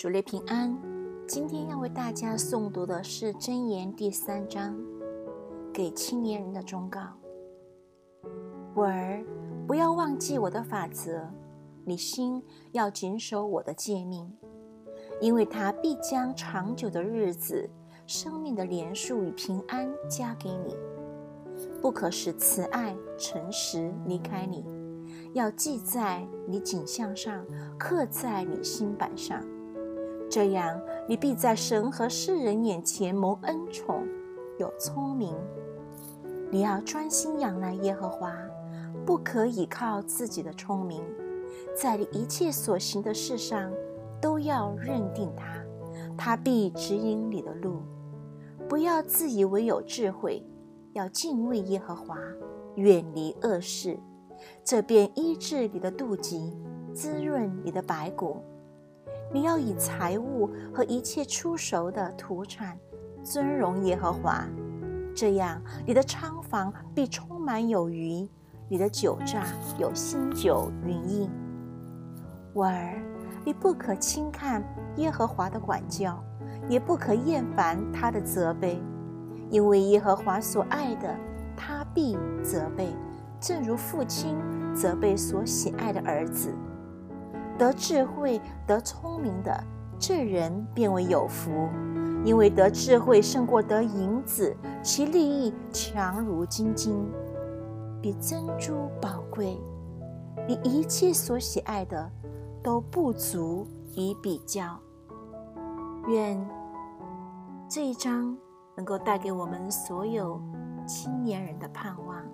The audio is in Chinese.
主内平安，今天要为大家诵读的是《箴言》第三章，给青年人的忠告。我儿，不要忘记我的法则，你心要谨守我的诫命，因为他必将长久的日子、生命的连数与平安加给你。不可使慈爱、诚实离开你，要记在你颈项上，刻在你心板上。这样，你必在神和世人眼前蒙恩宠，有聪明。你要专心仰赖耶和华，不可倚靠自己的聪明，在你一切所行的事上都要认定他，他必指引你的路。不要自以为有智慧，要敬畏耶和华，远离恶事，这便医治你的肚脐，滋润你的白骨。你要以财物和一切出熟的土产尊荣耶和华，这样你的仓房必充满有余，你的酒榨有新酒云溢。我儿，你不可轻看耶和华的管教，也不可厌烦他的责备，因为耶和华所爱的，他必责备，正如父亲责备所喜爱的儿子。得智慧、得聪明的这人，变为有福，因为得智慧胜过得银子，其利益强如金金，比珍珠宝贵。你一切所喜爱的，都不足以比较。愿这一章能够带给我们所有青年人的盼望。